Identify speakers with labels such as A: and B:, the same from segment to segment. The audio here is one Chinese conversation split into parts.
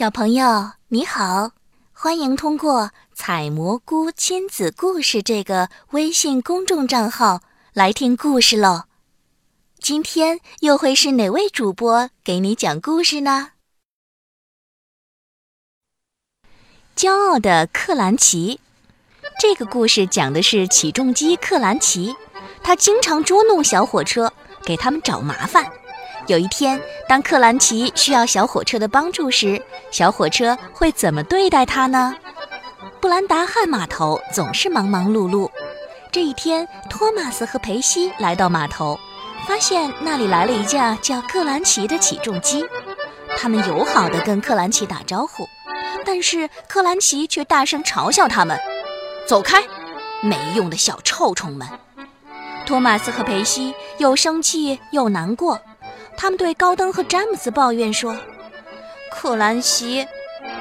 A: 小朋友你好，欢迎通过“采蘑菇亲子故事”这个微信公众账号来听故事喽。今天又会是哪位主播给你讲故事呢？骄傲的克兰奇，这个故事讲的是起重机克兰奇，他经常捉弄小火车，给他们找麻烦。有一天，当克兰奇需要小火车的帮助时，小火车会怎么对待他呢？布兰达汉码头总是忙忙碌碌。这一天，托马斯和培西来到码头，发现那里来了一架叫克兰奇的起重机。他们友好地跟克兰奇打招呼，但是克兰奇却大声嘲笑他们：“走开，没用的小臭虫们！”托马斯和培西又生气又难过。他们对高登和詹姆斯抱怨说：“克兰奇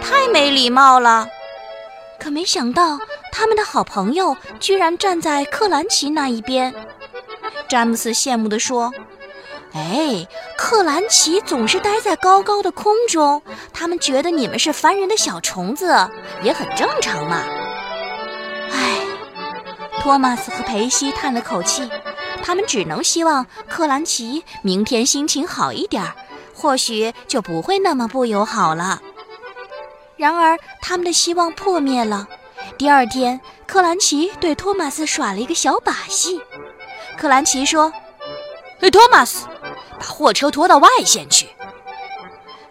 A: 太没礼貌了。”可没想到，他们的好朋友居然站在克兰奇那一边。詹姆斯羡慕地说：“哎，克兰奇总是待在高高的空中，他们觉得你们是烦人的小虫子，也很正常嘛。”唉，托马斯和裴西叹了口气。他们只能希望克兰奇明天心情好一点儿，或许就不会那么不友好了。然而，他们的希望破灭了。第二天，克兰奇对托马斯耍了一个小把戏。克兰奇说：“，托马斯，把货车拖到外线去。”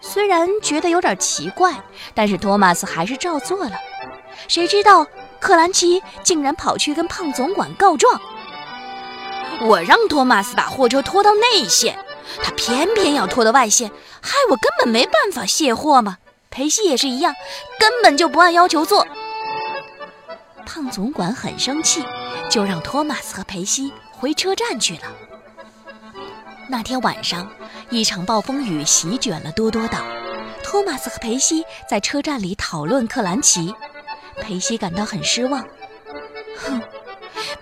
A: 虽然觉得有点奇怪，但是托马斯还是照做了。谁知道克兰奇竟然跑去跟胖总管告状。我让托马斯把货车拖到内线，他偏偏要拖到外线，害我根本没办法卸货嘛。裴西也是一样，根本就不按要求做。胖总管很生气，就让托马斯和裴西回车站去了。那天晚上，一场暴风雨席卷了多多岛，托马斯和裴西在车站里讨论克兰奇。裴西感到很失望，哼，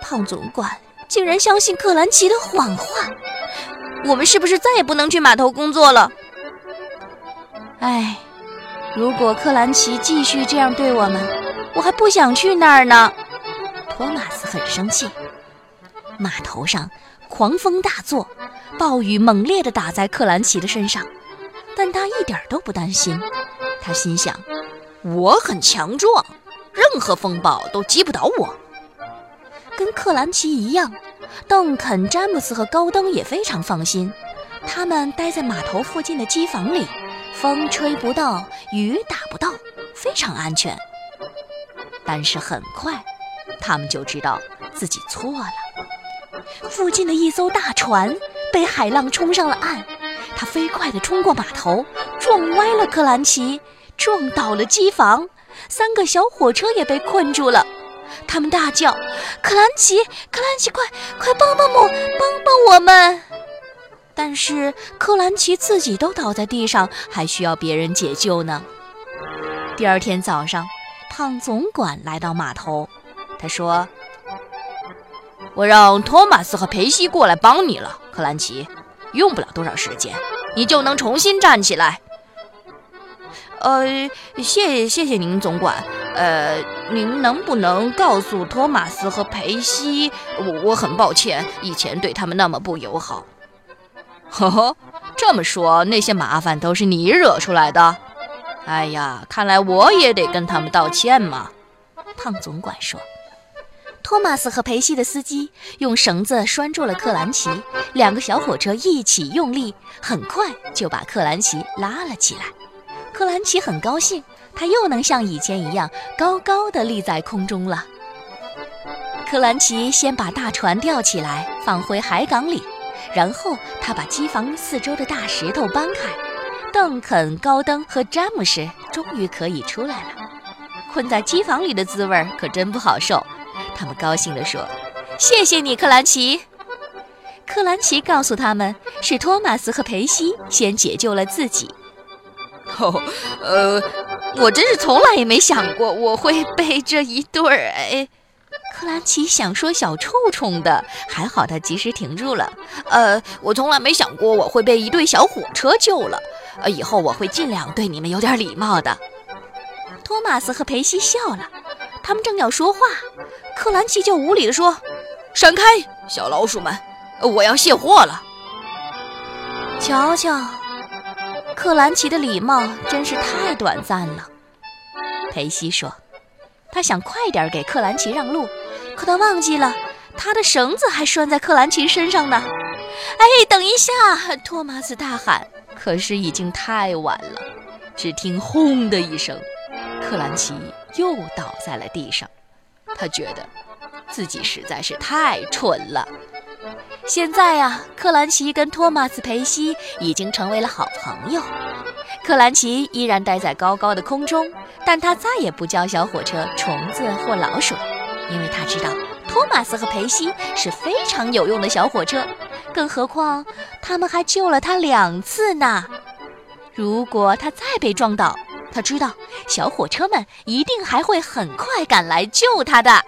A: 胖总管。竟然相信克兰奇的谎话，我们是不是再也不能去码头工作了？唉，如果克兰奇继续这样对我们，我还不想去那儿呢。托马斯很生气。码头上狂风大作，暴雨猛烈地打在克兰奇的身上，但他一点都不担心。他心想：我很强壮，任何风暴都击不倒我。跟克兰奇一样，邓肯、詹姆斯和高登也非常放心。他们待在码头附近的机房里，风吹不到，雨打不到，非常安全。但是很快，他们就知道自己错了。附近的一艘大船被海浪冲上了岸，它飞快地冲过码头，撞歪了克兰奇，撞倒了机房，三个小火车也被困住了。他们大叫：“克兰奇，克兰奇，快快帮帮我，帮帮我们！”但是克兰奇自己都倒在地上，还需要别人解救呢。第二天早上，胖总管来到码头，他说：“我让托马斯和培西过来帮你了，克兰奇，用不了多少时间，你就能重新站起来。”呃，谢谢谢您，总管。呃，您能不能告诉托马斯和裴西，我我很抱歉，以前对他们那么不友好。呵呵，这么说，那些麻烦都是你惹出来的。哎呀，看来我也得跟他们道歉嘛。胖总管说。托马斯和裴西的司机用绳子拴住了克兰奇，两个小火车一起用力，很快就把克兰奇拉了起来。克兰奇很高兴，他又能像以前一样高高的立在空中了。克兰奇先把大船吊起来，放回海港里，然后他把机房四周的大石头搬开。邓肯、高登和詹姆士终于可以出来了。困在机房里的滋味可真不好受。他们高兴地说：“谢谢你，克兰奇。”克兰奇告诉他们，是托马斯和培西先解救了自己。哦，呃，我真是从来也没想过我会被这一对儿哎。克兰奇想说小臭虫的，还好他及时停住了。呃，我从来没想过我会被一对小火车救了。呃，以后我会尽量对你们有点礼貌的。托马斯和培西笑了，他们正要说话，克兰奇就无理地说：“闪开，小老鼠们，我要卸货了。”瞧瞧，克兰奇的礼貌真是太短暂了。裴西说：“他想快点给克兰奇让路，可他忘记了他的绳子还拴在克兰奇身上呢。”哎，等一下！托马斯大喊，可是已经太晚了。只听“轰”的一声。克兰奇又倒在了地上，他觉得自己实在是太蠢了。现在呀，克兰奇跟托马斯·培西已经成为了好朋友。克兰奇依然待在高高的空中，但他再也不叫小火车虫子或老鼠，因为他知道托马斯和培西是非常有用的小火车，更何况他们还救了他两次呢。如果他再被撞倒，他知道，小火车们一定还会很快赶来救他的。